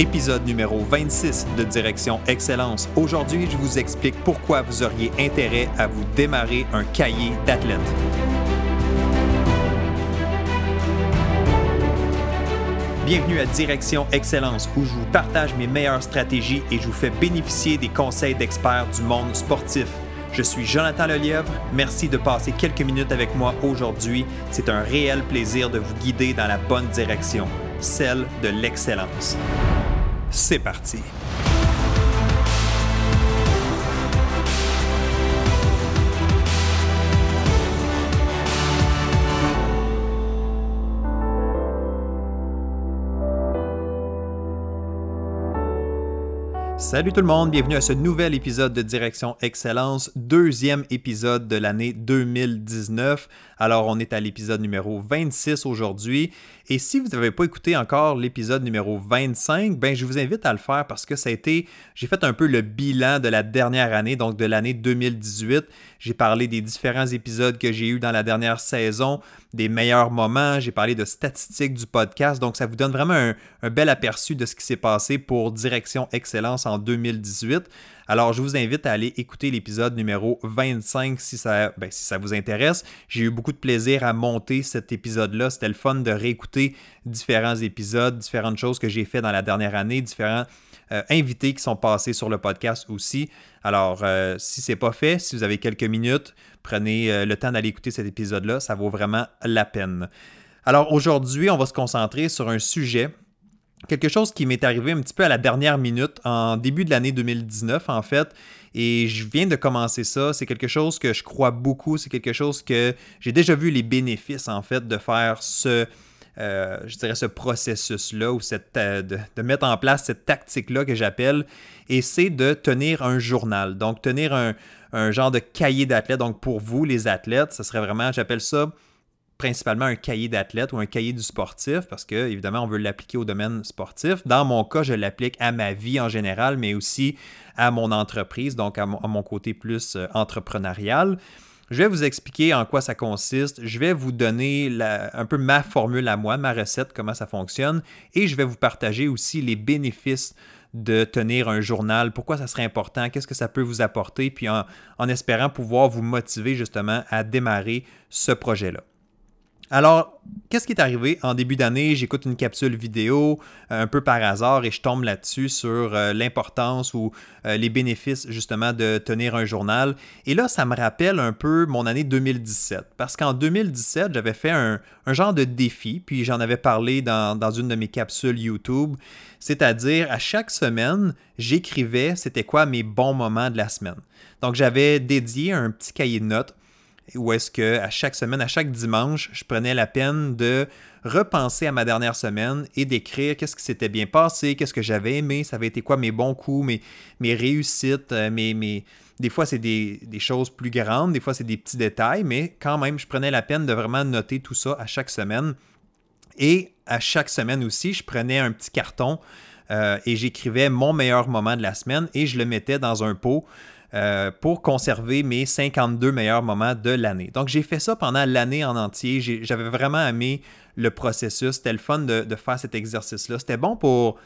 Épisode numéro 26 de Direction Excellence. Aujourd'hui, je vous explique pourquoi vous auriez intérêt à vous démarrer un cahier d'athlète. Bienvenue à Direction Excellence où je vous partage mes meilleures stratégies et je vous fais bénéficier des conseils d'experts du monde sportif. Je suis Jonathan Lelièvre. Merci de passer quelques minutes avec moi aujourd'hui. C'est un réel plaisir de vous guider dans la bonne direction, celle de l'excellence. C'est parti. Salut tout le monde, bienvenue à ce nouvel épisode de Direction Excellence, deuxième épisode de l'année 2019. Alors on est à l'épisode numéro 26 aujourd'hui et si vous n'avez pas écouté encore l'épisode numéro 25, ben je vous invite à le faire parce que ça a été, j'ai fait un peu le bilan de la dernière année, donc de l'année 2018. J'ai parlé des différents épisodes que j'ai eus dans la dernière saison, des meilleurs moments, j'ai parlé de statistiques du podcast, donc ça vous donne vraiment un, un bel aperçu de ce qui s'est passé pour Direction Excellence en 2018. Alors, je vous invite à aller écouter l'épisode numéro 25 si ça, ben, si ça vous intéresse. J'ai eu beaucoup de plaisir à monter cet épisode-là. C'était le fun de réécouter différents épisodes, différentes choses que j'ai fait dans la dernière année, différents euh, invités qui sont passés sur le podcast aussi. Alors, euh, si ce n'est pas fait, si vous avez quelques minutes, prenez euh, le temps d'aller écouter cet épisode-là. Ça vaut vraiment la peine. Alors, aujourd'hui, on va se concentrer sur un sujet quelque chose qui m'est arrivé un petit peu à la dernière minute, en début de l'année 2019 en fait, et je viens de commencer ça. C'est quelque chose que je crois beaucoup, c'est quelque chose que j'ai déjà vu les bénéfices en fait de faire ce, euh, je dirais ce processus-là ou cette, euh, de, mettre en place cette tactique-là que j'appelle, et c'est de tenir un journal. Donc tenir un, un genre de cahier d'athlète. Donc pour vous, les athlètes, ce serait vraiment, j'appelle ça principalement un cahier d'athlète ou un cahier du sportif parce que, évidemment, on veut l'appliquer au domaine sportif. Dans mon cas, je l'applique à ma vie en général, mais aussi à mon entreprise, donc à mon, côté plus euh, entrepreneurial. Je vais vous expliquer en quoi ça consiste. Je vais vous donner un peu ma formule à moi, ma recette, comment ça fonctionne. Et je vais vous partager aussi les bénéfices de tenir un journal, pourquoi ça serait important, qu'est-ce que ça peut vous apporter, puis en espérant pouvoir vous motiver justement à démarrer ce projet-là. Alors, qu'est-ce qui est arrivé? En début d'année? J'écoute une capsule vidéo euh, un peu par hasard et je tombe là-dessus sur euh, l'importance ou euh, les bénéfices justement de tenir un journal. Et là, ça me rappelle un peu mon année 2017. Parce qu'en 2017, j'avais fait un, genre de défi, puis j'en avais parlé dans, dans une de mes capsules YouTube. C'est-à-dire, à chaque semaine, j'écrivais c'était quoi mes bons moments de la semaine. Donc, j'avais dédié un petit cahier de notes où est-ce que à chaque semaine, à chaque dimanche, je prenais la peine de repenser à ma dernière semaine et d'écrire qu'est-ce qui s'était bien passé, qu'est-ce que j'avais aimé, ça avait été quoi mes bons coups, mes, réussites, euh, mes, des fois c'est des, des, choses plus grandes, des fois c'est des petits détails, mais quand même, je prenais la peine de vraiment noter tout ça à chaque semaine. Et à chaque semaine aussi, je prenais un petit carton euh, et j'écrivais mon meilleur moment de la semaine et je le mettais dans un pot euh, pour conserver mes 52 meilleurs moments de l'année. Donc, j'ai fait ça pendant l'année en entier. J'avais vraiment aimé le processus. C'était le fun de, faire cet exercice-là. C'était bon pour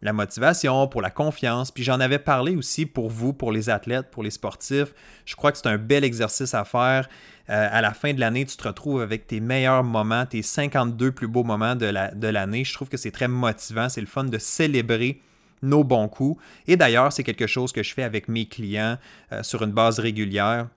la motivation, pour la confiance. Puis j'en avais parlé aussi pour vous, pour les athlètes, pour les sportifs. Je crois que c'est un bel exercice à faire. Euh, à la fin de l'année, tu te retrouves avec tes meilleurs moments, tes 52 plus beaux moments de l'année. Je trouve que c'est très motivant. C'est le fun de célébrer nos bons coups. Et d'ailleurs, c'est quelque chose que je fais avec mes clients euh, sur une base régulière.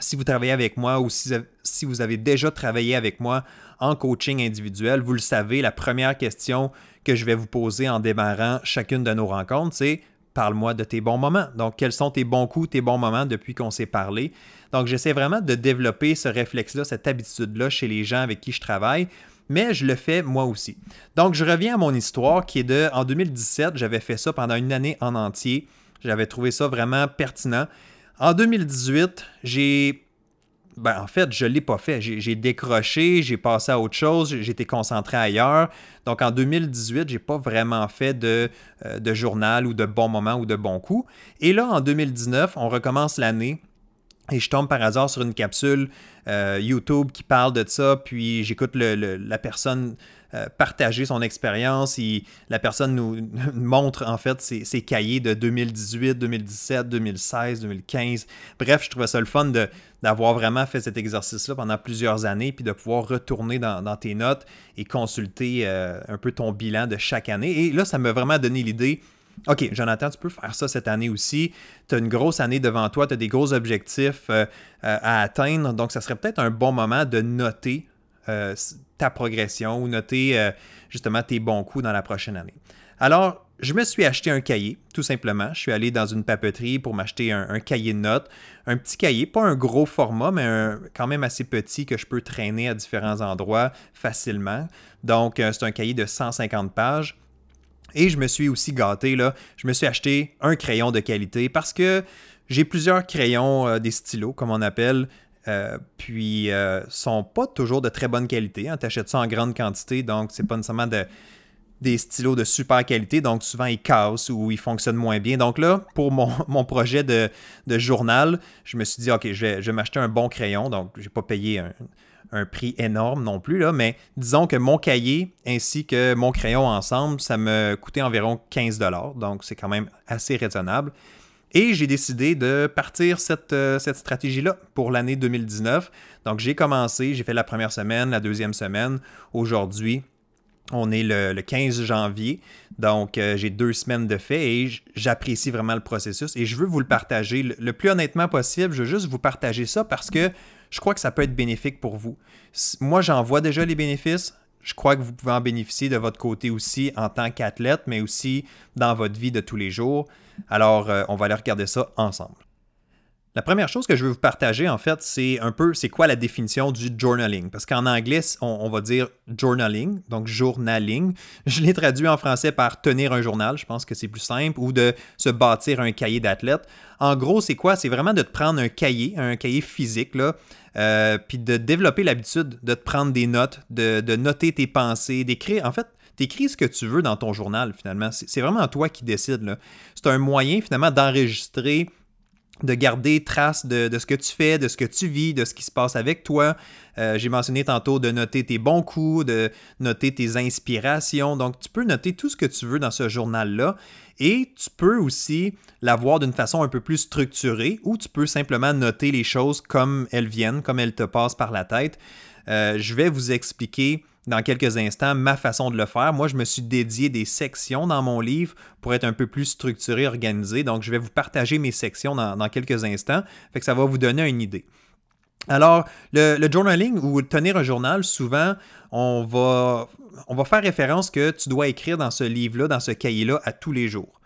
Si vous travaillez avec moi ou si, si, vous avez déjà travaillé avec moi en coaching individuel, vous le savez, la première question que je vais vous poser en démarrant chacune de nos rencontres, c'est parle-moi de tes bons moments. Donc, quels sont tes bons coups, tes bons moments depuis qu'on s'est parlé? Donc, j'essaie vraiment de développer ce réflexe-là, cette habitude-là chez les gens avec qui je travaille mais je le fais moi aussi. Donc, je reviens à mon histoire qui est de, en 2017, j'avais fait ça pendant une année en entier. J'avais trouvé ça vraiment pertinent. En 2018, j'ai... Ben, en fait, je ne l'ai pas fait. J'ai décroché, j'ai passé à autre chose, j'étais concentré ailleurs. Donc, en 2018, j'ai pas vraiment fait de, euh, de journal ou de bons moments ou de bons coups. Et là, en 2019, on recommence l'année et je tombe par hasard sur une capsule euh, YouTube qui parle de ça, puis j'écoute la personne partager son expérience. La personne nous montre en fait ses, cahiers de 2018, 2017, 2016, 2015. Bref, je trouvais ça le fun d'avoir vraiment fait cet exercice-là pendant plusieurs années, puis de pouvoir retourner dans, tes notes et consulter euh, un peu ton bilan de chaque année. Et là, ça m'a vraiment donné l'idée. OK, Jonathan, tu peux faire ça cette année aussi. Tu as une grosse année devant toi, tu as des gros objectifs euh, euh, à atteindre. Donc, ça serait peut-être un bon moment de noter ta progression ou noter justement tes bons coups dans la prochaine année. Alors, je me suis acheté un cahier, tout simplement. Je suis allé dans une papeterie pour m'acheter un, cahier de notes. Un petit cahier, pas un gros format, mais quand même assez petit que je peux traîner à différents endroits facilement. Donc, euh, c'est un cahier de 150 pages. Et je me suis aussi gâté, là. Je me suis acheté un crayon de qualité parce que j'ai plusieurs crayons, euh, des stylos, comme on appelle, euh, puis euh, sont pas toujours de très bonne qualité. Hein. Tu achètes ça en grande quantité, donc c'est pas nécessairement de, des stylos de super qualité, donc souvent ils cassent ou ils fonctionnent moins bien. Donc là, pour mon, projet de, journal, je me suis dit, OK, je vais, m'acheter un bon crayon, donc je n'ai pas payé un, prix énorme non plus, là, mais disons que mon cahier ainsi que mon crayon ensemble, ça me coûtait environ 15 donc c'est quand même assez raisonnable. Et j'ai décidé de partir cette, euh, stratégie-là pour l'année 2019. Donc j'ai commencé, j'ai fait la première semaine, la deuxième semaine. Aujourd'hui, on est le, 15 janvier, donc euh, j'ai deux semaines de fait et j'apprécie vraiment le processus et je veux vous le partager le, plus honnêtement possible. Je veux juste vous partager ça parce que je crois que ça peut être bénéfique pour vous. Moi, j'en vois déjà les bénéfices. Je crois que vous pouvez en bénéficier de votre côté aussi en tant qu'athlète, mais aussi dans votre vie de tous les jours. Alors, euh, on va aller regarder ça ensemble. La première chose que je veux vous partager, en fait, c'est un peu c'est quoi la définition du journaling? Parce qu'en anglais, on, va dire journaling, donc journaling. Je l'ai traduit en français par tenir un journal, je pense que c'est plus simple, ou de se bâtir un cahier d'athlète. En gros, c'est quoi? C'est vraiment de te prendre un cahier, un cahier physique, euh, puis de développer l'habitude de te prendre des notes, de, de noter tes pensées, d'écrire. En fait, t'écris ce que tu veux dans ton journal, finalement. C'est vraiment toi qui décides. C'est un moyen, finalement, d'enregistrer de garder trace de, ce que tu fais, de ce que tu vis, de ce qui se passe avec toi. Euh, j'ai mentionné tantôt de noter tes bons coups, de noter tes inspirations. Donc, tu peux noter tout ce que tu veux dans ce journal-là. Et tu peux aussi l'avoir d'une façon un peu plus structurée ou tu peux simplement noter les choses comme elles viennent, comme elles te passent par la tête. Euh, je vais vous expliquer dans quelques instants ma façon de le faire. Moi, je me suis dédié des sections dans mon livre pour être un peu plus structuré, organisé. Donc, je vais vous partager mes sections dans, quelques instants. Ça va vous donner une idée. Alors, le, journaling ou tenir un journal, souvent, on va, on va faire référence que tu dois écrire dans ce livre-là, dans ce cahier-là, à tous les jours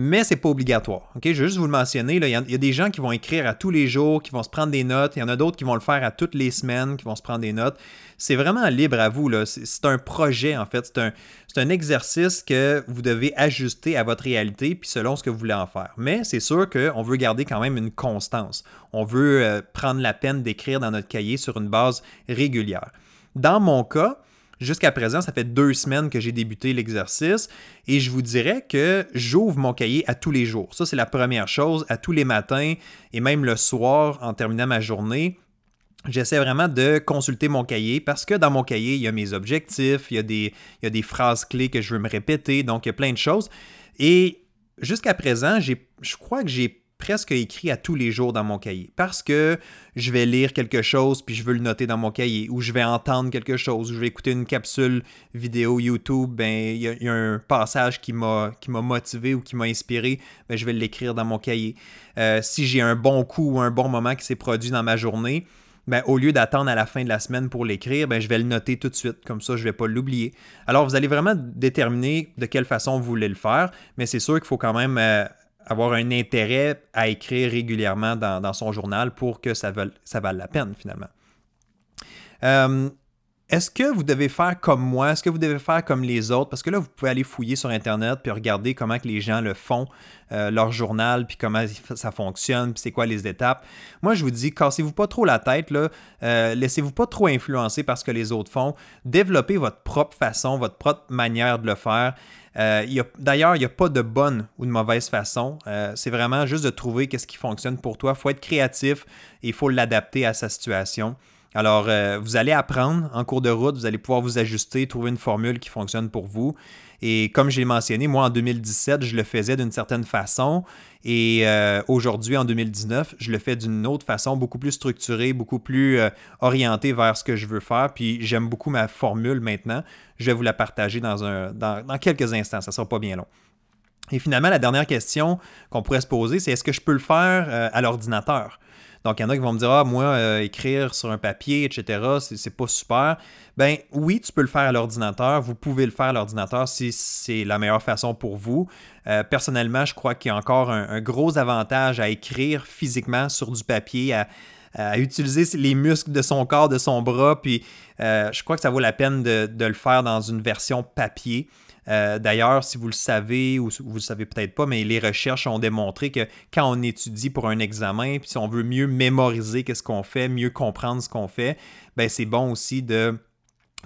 mais c'est pas obligatoire. Ok, Je vais juste vous le mentionner. Il y, a des gens qui vont écrire à tous les jours, qui vont se prendre des notes. Il y en a d'autres qui vont le faire à toutes les semaines, qui vont se prendre des notes. C'est vraiment libre à vous. C'est un projet, en fait. C'est un, exercice que vous devez ajuster à votre réalité, puis selon ce que vous voulez en faire. Mais c'est sûr qu'on veut garder quand même une constance. On veut euh, prendre la peine d'écrire dans notre cahier sur une base régulière. Dans mon cas, Jusqu'à présent, ça fait deux semaines que j'ai débuté l'exercice et je vous dirais que j'ouvre mon cahier à tous les jours. Ça, c'est la première chose, à tous les matins et même le soir en terminant ma journée. J'essaie vraiment de consulter mon cahier parce que dans mon cahier, il y a mes objectifs, il y a des, phrases clés que je veux me répéter, donc il y a plein de choses. Et jusqu'à présent, je crois que j'ai presque écrit à tous les jours dans mon cahier parce que je vais lire quelque chose puis je veux le noter dans mon cahier ou je vais entendre quelque chose ou je vais écouter une capsule vidéo YouTube ben il y, a un passage qui m'a motivé ou qui m'a inspiré ben je vais l'écrire dans mon cahier euh, si j'ai un bon coup ou un bon moment qui s'est produit dans ma journée ben, au lieu d'attendre à la fin de la semaine pour l'écrire, ben, je vais le noter tout de suite. Comme ça, je ne vais pas l'oublier. Alors, vous allez vraiment déterminer de quelle façon vous voulez le faire, mais c'est sûr qu'il faut quand même euh, avoir un intérêt à écrire régulièrement dans, son journal pour que ça, vale, la peine finalement. Euh, est-ce que vous devez faire comme moi? Est-ce que vous devez faire comme les autres? Parce que là, vous pouvez aller fouiller sur Internet puis regarder comment que les gens le font, euh, leur journal, puis comment ça fonctionne, puis c'est quoi les étapes. Moi, je vous dis, cassez-vous pas trop la tête, là. Euh, laissez-vous pas trop influencer par ce que les autres font. Développez votre propre façon, votre propre manière de le faire. Euh, d'ailleurs, il n'y a pas de bonne ou de mauvaise façon. c'est vraiment juste de trouver qu'est-ce qui fonctionne pour toi. Il faut être créatif et il faut l'adapter à sa situation. Alors, euh, vous allez apprendre en cours de route, vous allez pouvoir vous ajuster, trouver une formule qui fonctionne pour vous. Et comme je l'ai mentionné, moi en 2017, je le faisais d'une certaine façon. Et euh, aujourd'hui, en 2019, je le fais d'une autre façon, beaucoup plus structurée, beaucoup plus euh, orientée vers ce que je veux faire. Puis j'aime beaucoup ma formule maintenant. Je vais vous la partager dans, dans, quelques instants. Ça ne sera pas bien long. Et finalement, la dernière question qu'on pourrait se poser, c'est est-ce que je peux le faire à l'ordinateur? Donc, il y en a qui vont me dire Ah, moi, euh, écrire sur un papier, etc., c'est pas super. Ben oui, tu peux le faire à l'ordinateur. Vous pouvez le faire à l'ordinateur si c'est la meilleure façon pour vous. Euh, personnellement, je crois qu'il y a encore un, gros avantage à écrire physiquement sur du papier, à, utiliser les muscles de son corps, de son bras. Puis, euh, je crois que ça vaut la peine de le faire dans une version papier. Euh, d'ailleurs, si vous le savez ou vous le savez peut-être pas, mais les recherches ont démontré que quand on étudie pour un examen, puis si on veut mieux mémoriser qu'est-ce qu'on fait, mieux comprendre ce qu'on fait, ben c'est bon aussi de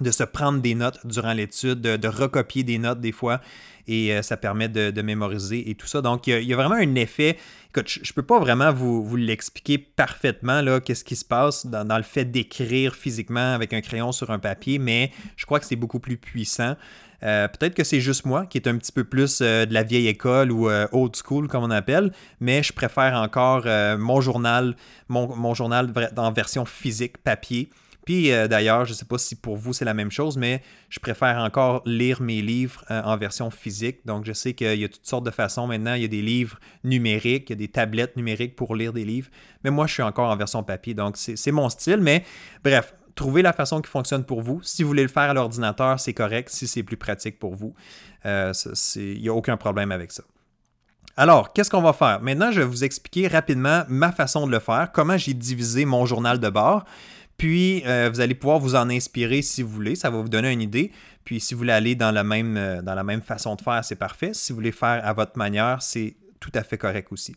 se prendre des notes durant l'étude, de, recopier des notes des fois, et euh, ça permet de, mémoriser et tout ça. Donc, il y, a, vraiment un effet. Je ne peux pas vraiment vous, l'expliquer parfaitement, là, qu'est-ce qui se passe dans le fait d'écrire physiquement avec un crayon sur un papier, mais je crois que c'est beaucoup plus puissant. Euh, peut-être que c'est juste moi qui est un petit peu plus euh, de la vieille école ou euh, old school comme on appelle, mais je préfère encore mon journal, mon, journal en version physique, papier. Puis d'ailleurs, je ne sais pas si pour vous c'est la même chose, mais je préfère encore lire mes livres en version physique. Donc je sais qu'il y a toutes sortes de façons maintenant. Il y a des livres numériques, il y a des tablettes numériques pour lire des livres. Mais moi, je suis encore en version papier. Donc c'est mon style. Mais bref, trouvez la façon qui fonctionne pour vous. Si vous voulez le faire à l'ordinateur, c'est correct. Si c'est plus pratique pour vous, euh, il n'y a aucun problème avec ça. Alors, qu'est-ce qu'on va faire? Maintenant, je vais vous expliquer rapidement ma façon de le faire, comment j'ai divisé mon journal de bord. Puis, euh, vous allez pouvoir vous en inspirer si vous voulez. Ça va vous donner une idée. Puis, si vous voulez aller dans la même, euh, dans la même façon de faire, c'est parfait. Si vous voulez faire à votre manière, c'est tout à fait correct aussi.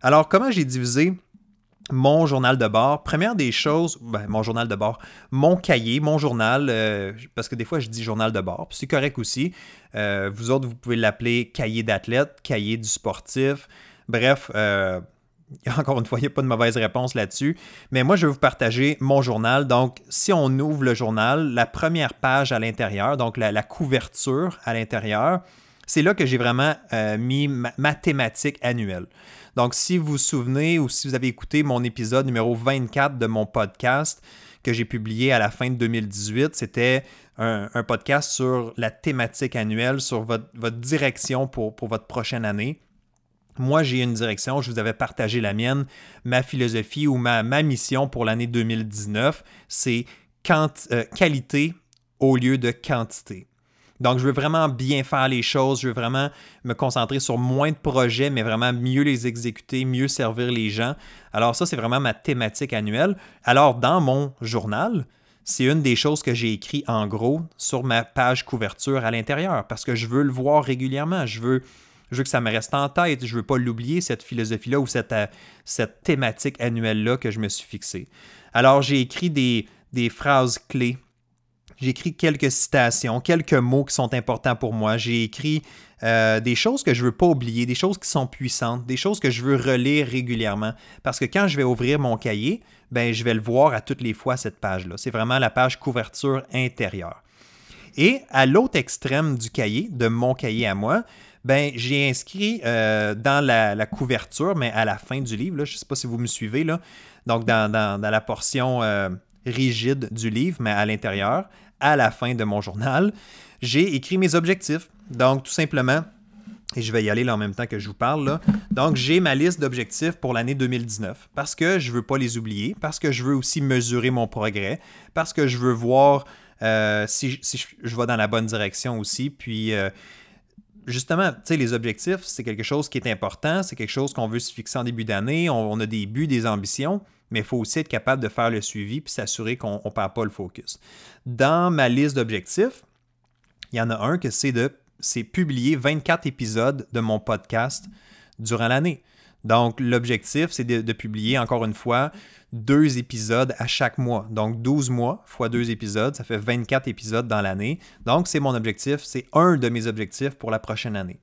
Alors, comment j'ai divisé mon journal de bord. Première des choses, ben, mon journal de bord, mon cahier, mon journal, euh, parce que des fois je dis journal de bord, c'est correct aussi. Euh, vous autres, vous pouvez l'appeler cahier d'athlète, cahier du sportif. Bref, euh, encore une fois, il n'y a pas de mauvaise réponse là-dessus. Mais moi, je vais vous partager mon journal. Donc, si on ouvre le journal, la première page à l'intérieur, donc la, couverture à l'intérieur, c'est là que j'ai vraiment mis ma thématique annuelle. Donc, si vous vous souvenez ou si vous avez écouté mon épisode numéro 24 de mon podcast que j'ai publié à la fin de 2018, c'était un, podcast sur la thématique annuelle, sur votre, direction pour, votre prochaine année. Moi, j'ai une direction, je vous avais partagé la mienne. Ma philosophie ou ma, ma mission pour l'année 2019, c'est euh, qualité au lieu de quantité. Donc, je veux vraiment bien faire les choses, je veux vraiment me concentrer sur moins de projets, mais vraiment mieux les exécuter, mieux servir les gens. Alors, ça, c'est vraiment ma thématique annuelle. Alors, dans mon journal, c'est une des choses que j'ai écrit en gros sur ma page couverture à l'intérieur parce que je veux le voir régulièrement. Je veux, je veux que ça me reste en tête. Je veux pas l'oublier, cette philosophie-là ou cette, euh, thématique annuelle-là que je me suis fixée. Alors, j'ai écrit des phrases clés j'ai écrit quelques citations, quelques mots qui sont importants pour moi. J'ai écrit euh, des choses que je ne veux pas oublier, des choses qui sont puissantes, des choses que je veux relire régulièrement. Parce que quand je vais ouvrir mon cahier, ben, je vais le voir à toutes les fois, cette page-là. C'est vraiment la page couverture intérieure. Et à l'autre extrême du cahier, de mon cahier à moi, ben, j'ai inscrit euh, dans la, couverture, mais à la fin du livre, je ne sais pas si vous me suivez, là, donc dans, la portion euh, rigide du livre, mais à l'intérieur, à la fin de mon journal, j'ai écrit mes objectifs. Donc, tout simplement, et je vais y aller là en même temps que je vous parle. Donc, j'ai ma liste d'objectifs pour l'année 2019 parce que je ne veux pas les oublier, parce que je veux aussi mesurer mon progrès, parce que je veux voir euh, si, je, vais dans la bonne direction aussi. Puis, euh, justement, tu sais, les objectifs, c'est quelque chose qui est important, c'est quelque chose qu'on veut se fixer en début d'année, on, a des buts, des ambitions, mais il faut aussi être capable de faire le suivi puis s'assurer qu'on ne perd pas le focus. Dans ma liste d'objectifs, il y en a un que c'est de c'est publier 24 épisodes de mon podcast durant l'année. Donc, l'objectif, c'est de, publier, encore une fois, deux épisodes à chaque mois. Donc, 12 mois fois deux épisodes, ça fait 24 épisodes dans l'année. Donc, c'est mon objectif, c'est un de mes objectifs pour la prochaine année.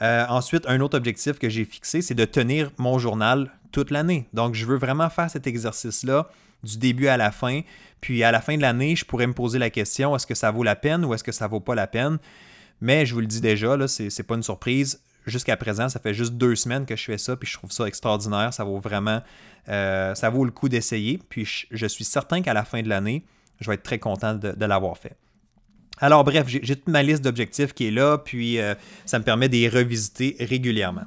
Euh, ensuite, un autre objectif que j'ai fixé, c'est de tenir mon journal toute l'année. Donc, je veux vraiment faire cet exercice-là du début à la fin. Puis à la fin de l'année, je pourrais me poser la question est-ce que ça vaut la peine ou est-ce que ça vaut pas la peine? Mais je vous le dis déjà, là, c'est pas une surprise. Jusqu'à présent, ça fait juste deux semaines que je fais ça, puis je trouve ça extraordinaire. Ça vaut vraiment, euh, ça vaut le coup d'essayer. Puis je, suis certain qu'à la fin de l'année, je vais être très content de, l'avoir fait. Alors bref, j'ai toute ma liste d'objectifs qui est là, puis euh, ça me permet de les revisiter régulièrement.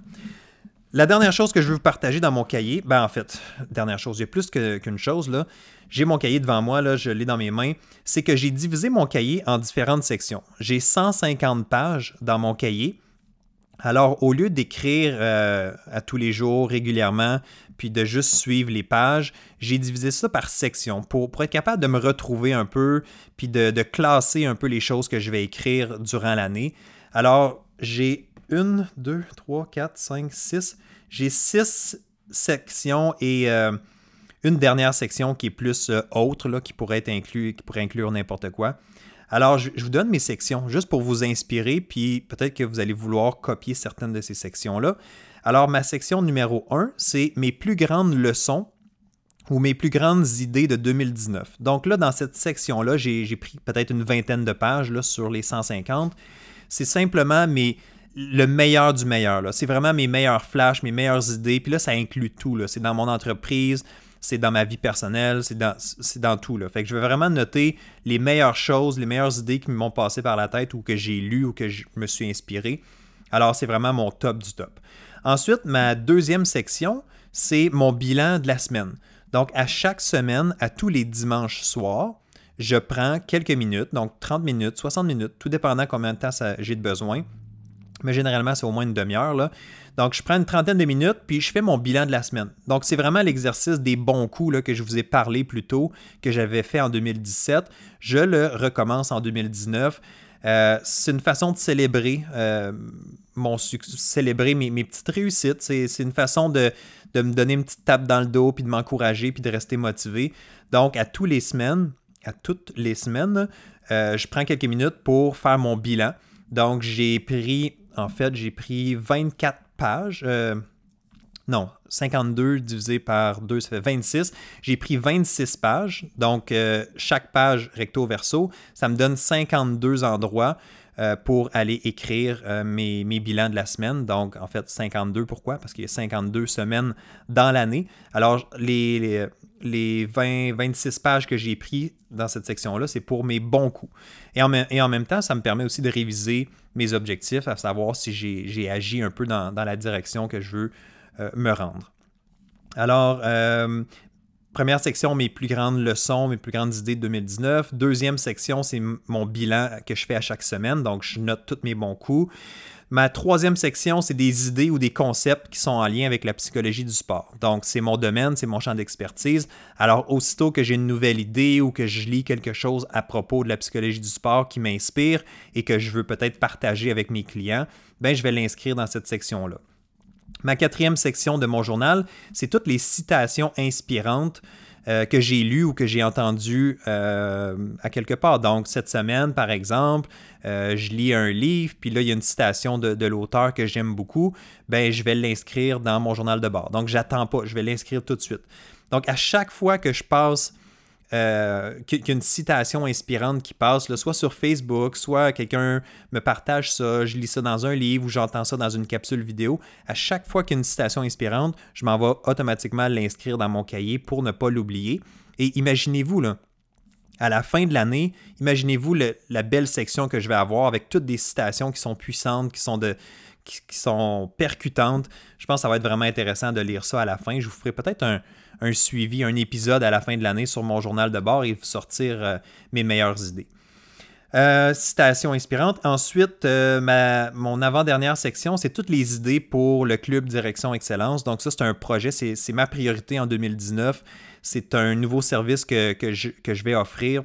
La dernière chose que je veux vous partager dans mon cahier, ben en fait, dernière chose, il y a plus qu'une chose là. J'ai mon cahier devant moi, là, je l'ai dans mes mains. C'est que j'ai divisé mon cahier en différentes sections. J'ai 150 pages dans mon cahier. Alors, au lieu d'écrire euh, à tous les jours régulièrement, puis de juste suivre les pages, j'ai divisé ça par section pour, être capable de me retrouver un peu, puis de, de classer un peu les choses que je vais écrire durant l'année. Alors, j'ai une, deux, trois, quatre, cinq, six. J'ai six sections et euh, une dernière section qui est plus euh, autre, là, qui pourrait être inclus, qui pourrait inclure n'importe quoi. Alors, je, vous donne mes sections juste pour vous inspirer, puis peut-être que vous allez vouloir copier certaines de ces sections-là. Alors, ma section numéro 1, c'est mes plus grandes leçons ou mes plus grandes idées de 2019. Donc là, dans cette section-là, j'ai pris peut-être une vingtaine de pages là, sur les 150. C'est simplement mes, le meilleur du meilleur. C'est vraiment mes meilleurs flashs, mes meilleures idées. Puis là, ça inclut tout. C'est dans mon entreprise, c'est dans ma vie personnelle, c'est dans, dans, tout. Là. Fait que je vais vraiment noter les meilleures choses, les meilleures idées qui m'ont passé par la tête ou que j'ai lues ou que je me suis inspiré. Alors, c'est vraiment mon top du top. Ensuite, ma deuxième section, c'est mon bilan de la semaine. Donc, à chaque semaine, à tous les dimanches soirs, je prends quelques minutes, donc 30 minutes, 60 minutes, tout dépendant combien de temps j'ai de besoin, mais généralement, c'est au moins une demi-heure. Donc, je prends une trentaine de minutes, puis je fais mon bilan de la semaine. Donc, c'est vraiment l'exercice des bons coups là, que je vous ai parlé plus tôt, que j'avais fait en 2017. Je le recommence en 2019. Euh, c'est une façon de célébrer euh, mon célébrer mes, petites réussites. C'est, une façon de, me donner une petite tape dans le dos, puis de m'encourager, puis de rester motivé. Donc, à tous les semaines, à toutes les semaines, euh, je prends quelques minutes pour faire mon bilan. Donc, j'ai pris en fait, j'ai pris 24 pages. Euh, non, 52 divisé par 2, ça fait 26. J'ai pris 26 pages. Donc, euh, chaque page recto-verso, ça me donne 52 endroits euh, pour aller écrire mes, bilans de la semaine. Donc, en fait, 52. Pourquoi? Parce qu'il y a 52 semaines dans l'année. Alors, les, les, 20, 26 pages que j'ai pris dans cette section-là, c'est pour mes bons coups. Et en, et en même temps, ça me permet aussi de réviser mes objectifs, à savoir si j'ai agi un peu dans, la direction que je veux euh, me rendre. Alors, euh, première section, mes plus grandes leçons, mes plus grandes idées de 2019. Deuxième section, c'est mon bilan que je fais à chaque semaine. Donc, je note tous mes bons coups. Ma troisième section, c'est des idées ou des concepts qui sont en lien avec la psychologie du sport. Donc, c'est mon domaine, c'est mon champ d'expertise. Alors, aussitôt que j'ai une nouvelle idée ou que je lis quelque chose à propos de la psychologie du sport qui m'inspire et que je veux peut-être partager avec mes clients, ben, je vais l'inscrire dans cette section-là. Ma quatrième section de mon journal, c'est toutes les citations inspirantes euh, que j'ai lues ou que j'ai entendues euh, à quelque part. Donc, cette semaine, par exemple, euh, je lis un livre, puis là, il y a une citation de, l'auteur que j'aime beaucoup, ben, je vais l'inscrire dans mon journal de bord. Donc, j'attends pas, je vais l'inscrire tout de suite. Donc, à chaque fois que je passe, euh, qu'il y a une citation inspirante qui passe, soit sur Facebook, soit quelqu'un me partage ça, je lis ça dans un livre ou j'entends ça dans une capsule vidéo, à chaque fois qu'il y a une citation inspirante, je m'en vais automatiquement l'inscrire dans mon cahier pour ne pas l'oublier. Et imaginez-vous, là, à la fin de l'année, imaginez-vous la belle section que je vais avoir avec toutes des citations qui sont puissantes, qui sont, de, qui, sont percutantes. Je pense que ça va être vraiment intéressant de lire ça à la fin. Je vous ferai peut-être un, suivi, un épisode à la fin de l'année sur mon journal de bord et sortir euh, mes meilleures idées. Euh, citation inspirante. Ensuite, euh, mon avant-dernière section, c'est toutes les idées pour le club Direction Excellence. Donc ça, c'est un projet, c'est ma priorité en 2019. C'est un nouveau service que, je, vais offrir.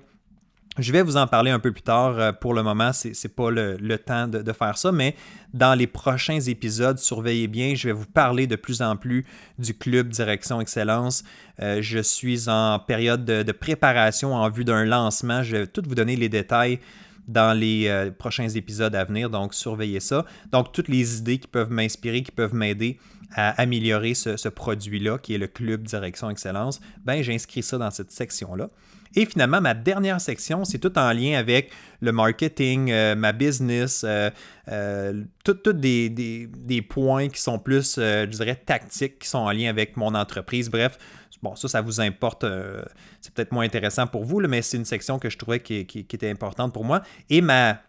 Je vais vous en parler un peu plus tard. Euh, pour le moment, ce n'est pas le, temps de, faire ça, mais dans les prochains épisodes, surveillez bien, je vais vous parler de plus en plus du Club Direction Excellence. Euh, je suis en période de, préparation en vue d'un lancement. Je vais tout vous donner les détails dans les prochains épisodes à venir, donc surveillez ça. Donc, toutes les idées qui peuvent m'inspirer, qui peuvent m'aider à améliorer ce, produit-là, qui est le Club Direction Excellence, ben j'inscris ça dans cette section-là. Et finalement, ma dernière section, c'est tout en lien avec le marketing, euh, ma business, euh, euh tous des, des, points qui sont plus, je dirais, tactiques, qui sont en lien avec mon entreprise. Bref, bon, ça, ça vous importe. c'est peut-être moins intéressant pour vous, mais c'est une section que je trouvais qui, qui, était importante pour moi. Et ma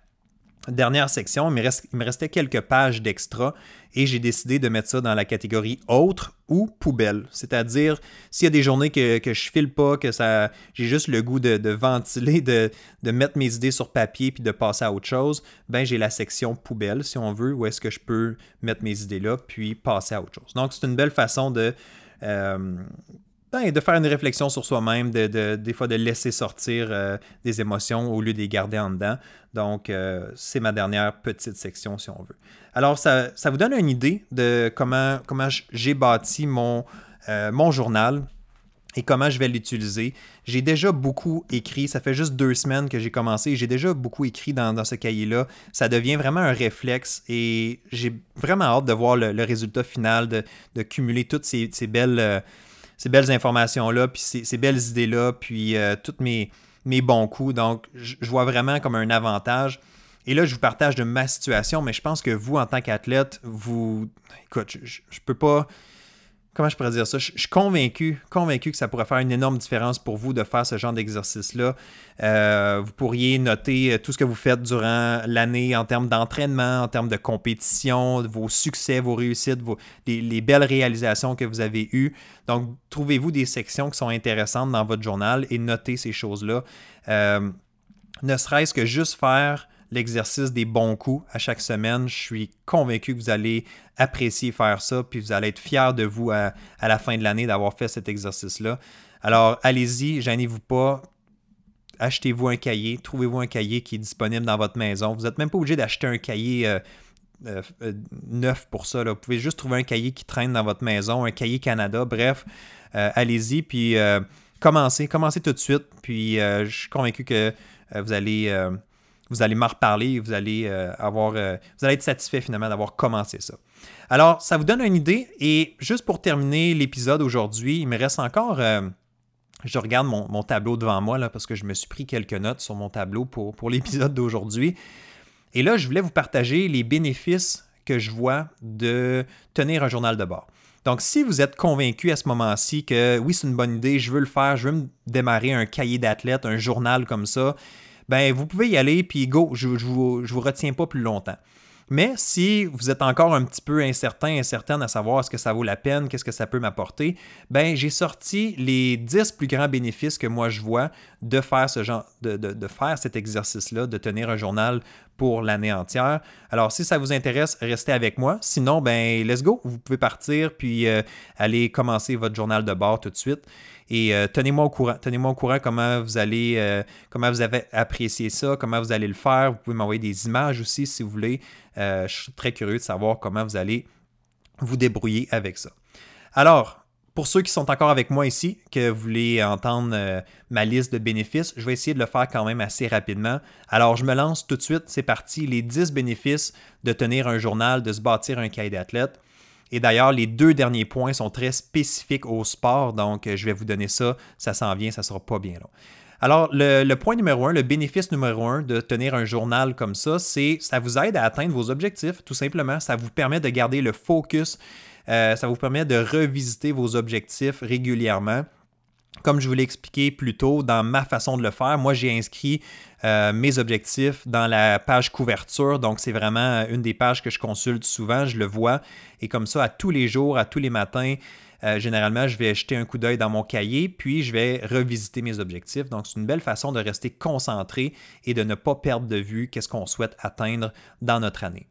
dernière section, il me, restait quelques pages d'extra et j'ai décidé de mettre ça dans la catégorie autre ou poubelle. C'est-à-dire, s'il y a des journées que, que je file pas, que ça j'ai juste le goût de, ventiler, de, mettre mes idées sur papier puis de passer à autre chose, ben j'ai la section poubelle, si on veut, où est-ce que je peux mettre mes idées là, puis passer à autre chose. Donc, c'est une belle façon de. Euh, ben, de faire une réflexion sur soi-même, de, des fois de laisser sortir euh, des émotions au lieu de les garder en dedans. Donc, euh, c'est ma dernière petite section, si on veut. Alors, ça, vous donne une idée de comment, comment j'ai bâti mon, euh, mon journal et comment je vais l'utiliser. J'ai déjà beaucoup écrit, ça fait juste deux semaines que j'ai commencé, j'ai déjà beaucoup écrit dans, ce cahier-là. Ça devient vraiment un réflexe et j'ai vraiment hâte de voir le, résultat final, de, cumuler toutes ces belles ces belles informations-là, puis ces, belles idées-là, puis euh, tous mes, mes bons coups. Donc, je vois vraiment comme un avantage. Et là, je vous partage de ma situation, mais je pense que vous, en tant qu'athlète, vous. Écoute, je ne peux pas comment je pourrais dire ça? Je, suis convaincu, convaincu que ça pourrait faire une énorme différence pour vous de faire ce genre d'exercice-là. Euh, vous pourriez noter euh, tout ce que vous faites durant l'année en termes d'entraînement, en termes de compétition, vos succès, vos réussites, les, belles réalisations que vous avez eues. Donc, trouvez-vous des sections qui sont intéressantes dans votre journal et notez ces choses-là. Euh, ne serait-ce que juste faire l'exercice des bons coups à chaque semaine. Je suis convaincu que vous allez apprécier faire ça, puis vous allez être fier de vous à, la fin de l'année d'avoir fait cet exercice-là. Alors, allez-y, gênez-vous pas. Achetez-vous un cahier, trouvez-vous un cahier qui est disponible dans votre maison. Vous n'êtes même pas obligé d'acheter un cahier euh, euh, euh, neuf pour ça. Vous pouvez juste trouver un cahier qui traîne dans votre maison, un cahier Canada, bref, allez-y, puis commencez, commencez tout de suite. Puis je suis convaincu que vous allez vous allez m'en reparler vous allez euh, avoir euh, vous allez être satisfait finalement d'avoir commencé ça. Alors, ça vous donne une idée et juste pour terminer l'épisode aujourd'hui, il me reste encore euh, je regarde mon, tableau devant moi parce que je me suis pris quelques notes sur mon tableau pour, pour l'épisode d'aujourd'hui. Et là, je voulais vous partager les bénéfices que je vois de tenir un journal de bord. Donc, si vous êtes convaincu à ce moment-ci que oui, c'est une bonne idée, je veux le faire, je veux me démarrer un cahier d'athlète, un journal comme ça, ben vous pouvez y aller, puis go, je ne vous, retiens pas plus longtemps. Mais si vous êtes encore un petit peu incertain, incertaine à savoir est-ce que ça vaut la peine, qu'est-ce que ça peut m'apporter, ben j'ai sorti les 10 plus grands bénéfices que moi je vois de faire ce genre de, faire cet exercice-là, de tenir un journal pour l'année entière. Alors si ça vous intéresse, restez avec moi. Sinon, ben let's go, vous pouvez partir puis euh, aller commencer votre journal de bord tout de suite. Et euh, tenez-moi au courant. Tenez-moi au courant comment vous allez, euh, comment vous avez apprécié ça, comment vous allez le faire. Vous pouvez m'envoyer des images aussi si vous voulez. Je suis très curieux de savoir comment vous allez vous débrouiller avec ça. Alors, pour ceux qui sont encore avec moi ici, que vous voulez entendre ma liste de bénéfices, je vais essayer de le faire quand même assez rapidement. Alors, je me lance tout de suite. C'est parti. Les 10 bénéfices de tenir un journal, de se bâtir un cahier d'athlète. Et d'ailleurs, les deux derniers points sont très spécifiques au sport, donc euh, je vais vous donner ça. Ça s'en vient, ça ne sera pas bien long. Alors, le, point numéro un, le bénéfice numéro un de tenir un journal comme ça, c'est ça vous aide à atteindre vos objectifs, tout simplement. Ça vous permet de garder le focus, euh, ça vous permet de revisiter vos objectifs régulièrement. Comme je vous l'ai expliqué plus tôt, dans ma façon de le faire, moi j'ai inscrit euh, mes objectifs dans la page couverture. Donc c'est vraiment une des pages que je consulte souvent, je le vois. Et comme ça, à tous les jours, à tous les matins, euh, généralement, je vais jeter un coup d'œil dans mon cahier, puis je vais revisiter mes objectifs. Donc, c'est une belle façon de rester concentré et de ne pas perdre de vue qu'est-ce qu'on souhaite atteindre dans notre année.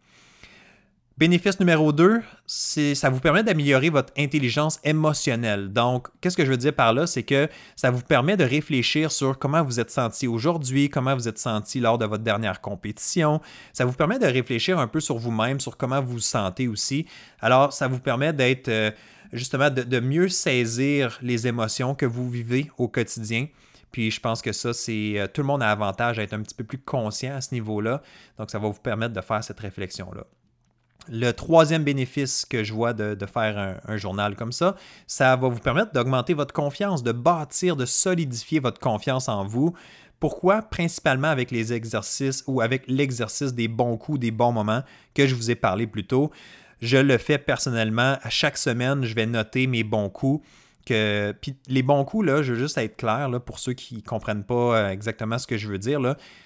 Bénéfice numéro 2, ça vous permet d'améliorer votre intelligence émotionnelle. Donc, qu'est-ce que je veux dire par là? C'est que ça vous permet de réfléchir sur comment vous êtes senti aujourd'hui, comment vous êtes senti lors de votre dernière compétition. Ça vous permet de réfléchir un peu sur vous-même, sur comment vous vous sentez aussi. Alors, ça vous permet d'être euh, justement de, mieux saisir les émotions que vous vivez au quotidien Puis je pense que ça, c'est tout le monde a avantage à être un petit peu plus conscient à ce niveau-là. Donc ça va vous permettre de faire cette réflexion-là. Le troisième bénéfice que je vois de, faire un, journal comme ça, ça va vous permettre d'augmenter votre confiance, de bâtir, de solidifier votre confiance en vous. Pourquoi? Principalement avec les exercices ou avec l'exercice des bons coups, des bons moments que je vous ai parlé plus tôt. Je le fais personnellement. À chaque semaine, je vais noter mes bons coups. Puis les bons coups, là, je veux juste être clair là, pour ceux qui ne comprennent pas euh, exactement ce que je veux dire.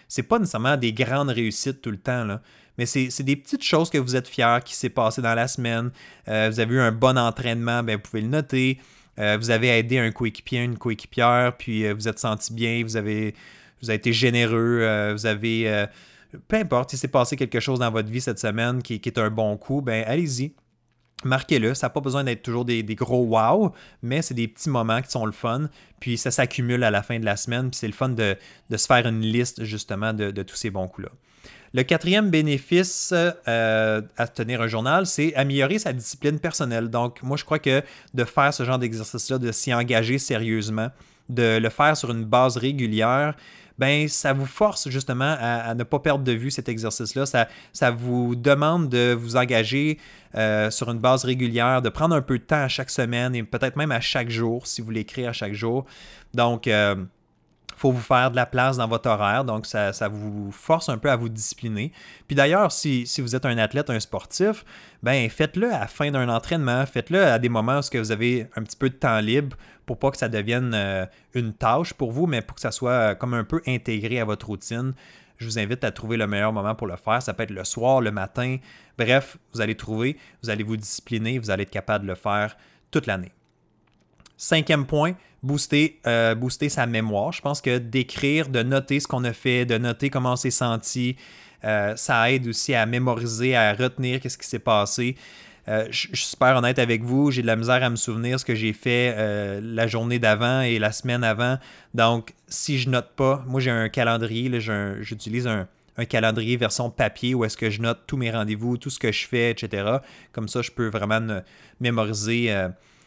Ce n'est pas nécessairement des grandes réussites tout le temps. Là mais c'est des petites choses que vous êtes fiers qui s'est passé dans la semaine. Euh, vous avez eu un bon entraînement, ben, vous pouvez le noter. Euh, vous avez aidé un coéquipier, une coéquipière, puis euh, vous êtes senti bien, vous avez, vous avez été généreux, vous avez. peu importe, si s'est passé quelque chose dans votre vie cette semaine qui, est un bon coup, ben allez-y. Marquez-le, ça n'a pas besoin d'être toujours des, gros wow, mais c'est des petits moments qui sont le fun, puis ça s'accumule à la fin de la semaine, puis c'est le fun de, se faire une liste justement de, de tous ces bons coups-là. Le quatrième bénéfice euh, à tenir un journal, c'est améliorer sa discipline personnelle. Donc, moi, je crois que de faire ce genre d'exercice-là, de s'y engager sérieusement, de le faire sur une base régulière, ben ça vous force justement à, ne pas perdre de vue cet exercice-là. Ça, ça vous demande de vous engager euh, sur une base régulière, de prendre un peu de temps à chaque semaine et peut-être même à chaque jour, si vous l'écrivez à chaque jour. Donc, euh, faut vous faire de la place dans votre horaire, donc ça, vous force un peu à vous discipliner. Puis d'ailleurs, si, vous êtes un athlète, un sportif, ben faites-le à la fin d'un entraînement, faites-le à des moments où vous avez un petit peu de temps libre pour pas que ça devienne euh, une tâche pour vous, mais pour que ça soit euh, comme un peu intégré à votre routine. Je vous invite à trouver le meilleur moment pour le faire. Ça peut être le soir, le matin. Bref, vous allez trouver, vous allez vous discipliner, vous allez être capable de le faire toute l'année. Cinquième point, booster, euh, booster sa mémoire. Je pense que d'écrire, de noter ce qu'on a fait, de noter comment on s'est senti, euh, ça aide aussi à mémoriser, à retenir qu'est-ce qui s'est passé. Euh, je suis super honnête avec vous, j'ai de la misère à me souvenir ce que j'ai fait la journée d'avant et la semaine avant. Donc, si je note pas, moi j'ai un calendrier, j'utilise un, un, calendrier version papier où est-ce que je note tous mes rendez-vous, tout ce que je fais, etc. Comme ça, je peux vraiment mémoriser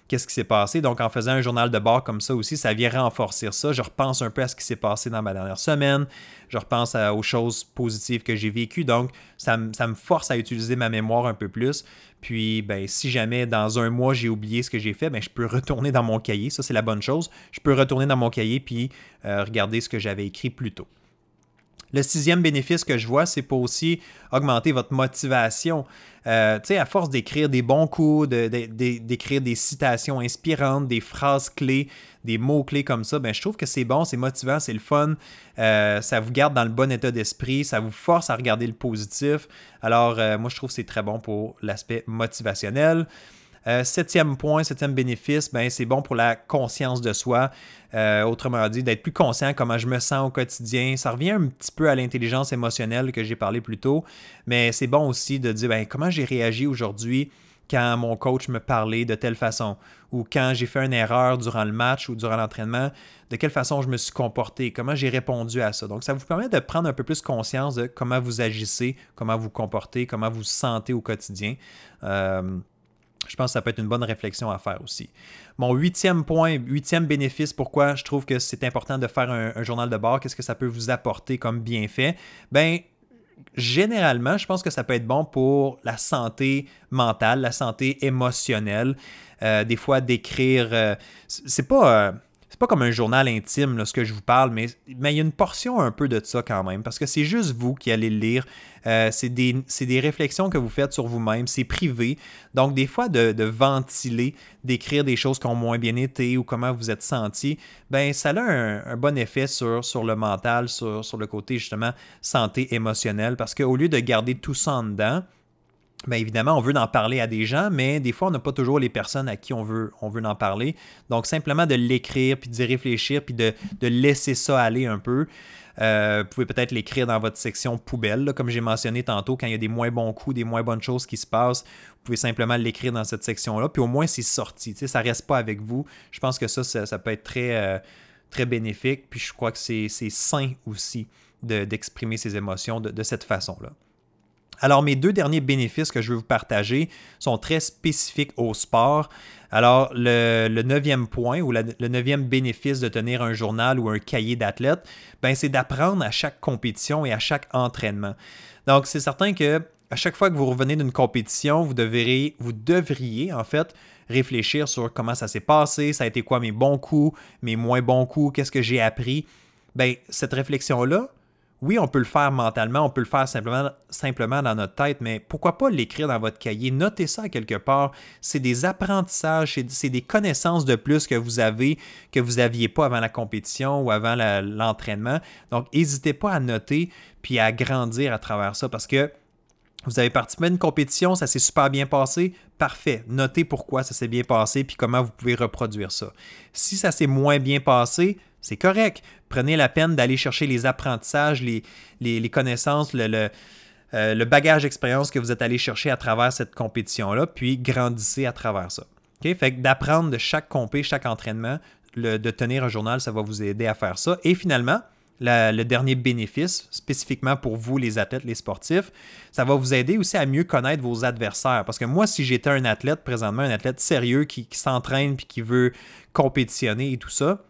qu'est-ce qui s'est passé. Donc, en faisant un journal de bord comme ça aussi, ça vient renforcer ça. Je repense un peu à ce qui s'est passé dans ma dernière semaine. Je repense aux choses positives que j'ai vécues. Donc, ça, me force à utiliser ma mémoire un peu plus. Puis, ben, si jamais dans un mois j'ai oublié ce que j'ai fait, ben, je peux retourner dans mon cahier. Ça, c'est la bonne chose. Je peux retourner dans mon cahier puis euh, regarder ce que j'avais écrit plus tôt. Le sixième bénéfice que je vois, c'est pour aussi augmenter votre motivation. Euh, tu sais, à force d'écrire des bons coups, d'écrire des citations inspirantes, des phrases clés, des mots-clés comme ça, ben, je trouve que c'est bon, c'est motivant, c'est le fun. Euh, ça vous garde dans le bon état d'esprit, ça vous force à regarder le positif. Alors, euh, moi, je trouve que c'est très bon pour l'aspect motivationnel. Euh, septième point, septième bénéfice, ben, c'est bon pour la conscience de soi. Euh, autrement dit, d'être plus conscient comment je me sens au quotidien. Ça revient un petit peu à l'intelligence émotionnelle que j'ai parlé plus tôt, mais c'est bon aussi de dire ben, comment j'ai réagi aujourd'hui quand mon coach me parlait de telle façon, ou quand j'ai fait une erreur durant le match ou durant l'entraînement, de quelle façon je me suis comporté, comment j'ai répondu à ça. Donc, ça vous permet de prendre un peu plus conscience de comment vous agissez, comment vous comportez, comment vous sentez au quotidien. Euh, je pense que ça peut être une bonne réflexion à faire aussi. Mon huitième point, huitième bénéfice, pourquoi je trouve que c'est important de faire un, journal de bord, qu'est-ce que ça peut vous apporter comme bienfait? Ben, généralement, je pense que ça peut être bon pour la santé mentale, la santé émotionnelle. Euh, des fois, d'écrire, euh, c'est pas. Euh, c'est pas comme un journal intime, là, ce que je vous parle, mais, il y a une portion un peu de ça quand même, parce que c'est juste vous qui allez le lire. Euh, c'est des, réflexions que vous faites sur vous-même, c'est privé. Donc, des fois, de, ventiler, d'écrire des choses qui ont moins bien été ou comment vous êtes senti, ben ça a un, bon effet sur, sur le mental, sur, sur le côté justement santé émotionnelle, parce qu'au lieu de garder tout ça en dedans, Bien évidemment, on veut en parler à des gens, mais des fois, on n'a pas toujours les personnes à qui on veut, on veut en parler. Donc, simplement de l'écrire, puis d'y réfléchir, puis de, laisser ça aller un peu. Euh, vous pouvez peut-être l'écrire dans votre section poubelle, comme j'ai mentionné tantôt, quand il y a des moins bons coups, des moins bonnes choses qui se passent, vous pouvez simplement l'écrire dans cette section-là, puis au moins c'est sorti, ça reste pas avec vous. Je pense que ça, ça, peut être très, euh, très bénéfique, puis je crois que c'est sain aussi d'exprimer ses émotions de cette façon-là. Alors, mes deux derniers bénéfices que je veux vous partager sont très spécifiques au sport. Alors, le, neuvième point ou le neuvième bénéfice de tenir un journal ou un cahier d'athlète, ben, c'est d'apprendre à chaque compétition et à chaque entraînement. Donc, c'est certain que à chaque fois que vous revenez d'une compétition, vous devriez, en fait réfléchir sur comment ça s'est passé, ça a été quoi mes bons coups, mes moins bons coups, qu'est-ce que j'ai appris. Ben, cette réflexion-là, oui, on peut le faire mentalement, on peut le faire simplement, simplement dans notre tête, mais pourquoi pas l'écrire dans votre cahier? Notez ça quelque part. C'est des apprentissages, c'est des connaissances de plus que vous avez, que vous n'aviez pas avant la compétition ou avant l'entraînement. Donc, n'hésitez pas à noter puis à grandir à travers ça parce que vous avez participé à une compétition, ça s'est super bien passé, parfait. Notez pourquoi ça s'est bien passé puis comment vous pouvez reproduire ça. Si ça s'est moins bien passé, c'est correct. Prenez la peine d'aller chercher les apprentissages, les, connaissances, le, euh, le, bagage d'expérience que vous êtes allé chercher à travers cette compétition-là, puis grandissez à travers ça. Fait que d'apprendre de chaque compé, chaque entraînement, de tenir un journal, ça va vous aider à faire ça. Et finalement, le dernier bénéfice, spécifiquement pour vous, les athlètes, les sportifs, ça va vous aider aussi à mieux connaître vos adversaires. Parce que moi, si j'étais un athlète présentement, un athlète sérieux qui, s'entraîne puis qui veut compétitionner et tout ça,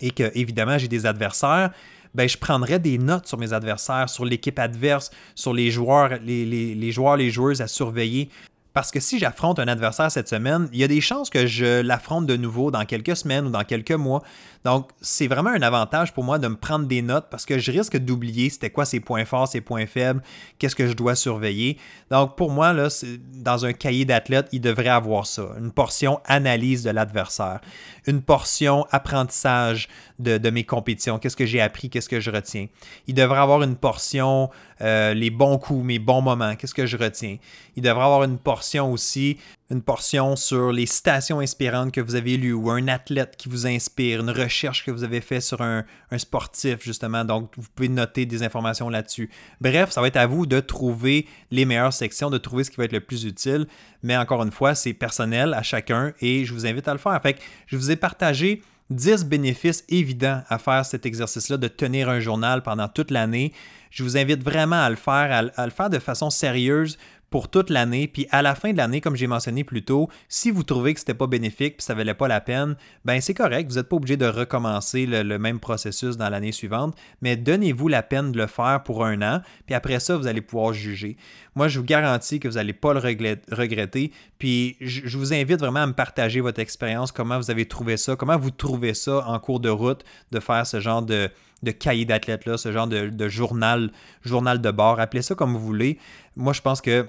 et que évidemment j'ai des adversaires, ben, je prendrais des notes sur mes adversaires, sur l'équipe adverse, sur les joueurs, les, les joueurs, les joueuses à surveiller. Parce que si j'affronte un adversaire cette semaine, il y a des chances que je l'affronte de nouveau dans quelques semaines ou dans quelques mois. Donc, c'est vraiment un avantage pour moi de me prendre des notes parce que je risque d'oublier c'était quoi ses points forts, ses points faibles, qu'est-ce que je dois surveiller. Donc, pour moi, là, dans un cahier d'athlète, il devrait avoir ça. Une portion analyse de l'adversaire, une portion apprentissage de, mes compétitions, qu'est-ce que j'ai appris, qu'est-ce que je retiens. Il devrait avoir une portion euh, les bons coups, mes bons moments, qu'est-ce que je retiens. Il devrait avoir une portion aussi, une portion sur les citations inspirantes que vous avez lues ou un athlète qui vous inspire, une recherche que vous avez fait sur un, un sportif justement. Donc, vous pouvez noter des informations là-dessus. Bref, ça va être à vous de trouver les meilleures sections, de trouver ce qui va être le plus utile. Mais encore une fois, c'est personnel à chacun et je vous invite à le faire. Fait que je vous ai partagé 10 bénéfices évidents à faire cet exercice-là, de tenir un journal pendant toute l'année. Je vous invite vraiment à le faire, à, le faire de façon sérieuse pour toute l'année. Puis à la fin de l'année, comme j'ai mentionné plus tôt, si vous trouvez que ce n'était pas bénéfique puis ça valait pas la peine, ben c'est correct. Vous n'êtes pas obligé de recommencer le, même processus dans l'année suivante, mais donnez-vous la peine de le faire pour un an. Puis après ça, vous allez pouvoir juger. Moi, je vous garantis que vous n'allez pas le regretter. Puis je, vous invite vraiment à me partager votre expérience, comment vous avez trouvé ça, comment vous trouvez ça en cours de route de faire ce genre de, de cahier d'athlète-là, ce genre de, journal, journal de bord, appelez ça comme vous voulez. Moi, je pense que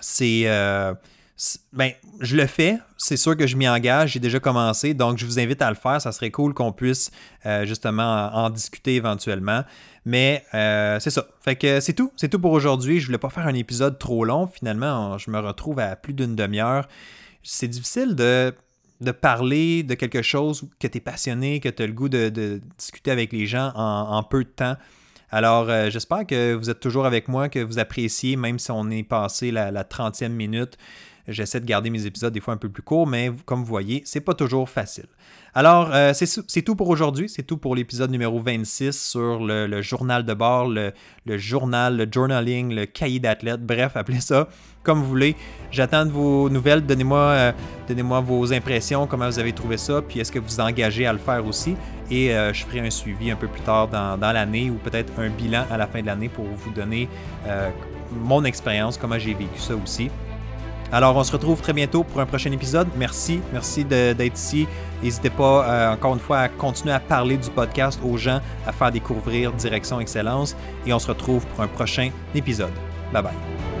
c'est... Euh, ben, je le fais, c'est sûr que je m'y engage, j'ai déjà commencé, donc je vous invite à le faire. Ça serait cool qu'on puisse euh, justement en, discuter éventuellement. Mais euh, c'est ça. Fait que c'est tout. C'est tout pour aujourd'hui. Je voulais pas faire un épisode trop long. Finalement, je me retrouve à plus d'une demi-heure. C'est difficile de de parler de quelque chose que tu es passionné, que tu as le goût de, discuter avec les gens en, peu de temps. Alors, euh, j'espère que vous êtes toujours avec moi, que vous appréciez, même si on est passé la, la 30e minute. J'essaie de garder mes épisodes des fois un peu plus courts, mais comme vous voyez, c'est pas toujours facile. Alors, euh, c'est tout pour aujourd'hui. C'est tout pour l'épisode numéro 26 sur le, journal de bord, le, journal, le journaling, le cahier d'athlète. Bref, appelez ça comme vous voulez. J'attends de vos nouvelles. Donnez-moi euh, donnez-moi vos impressions, comment vous avez trouvé ça, puis est-ce que vous vous engagez à le faire aussi. Et euh, je ferai un suivi un peu plus tard dans l'année ou peut-être un bilan à la fin de l'année pour vous donner mon expérience, comment j'ai vécu ça aussi. Alors, on se retrouve très bientôt pour un prochain épisode. Merci, merci d'être ici. N'hésitez pas, euh, encore une fois, à continuer à parler du podcast aux gens, à faire découvrir Direction Excellence. Et on se retrouve pour un prochain épisode. Bye bye.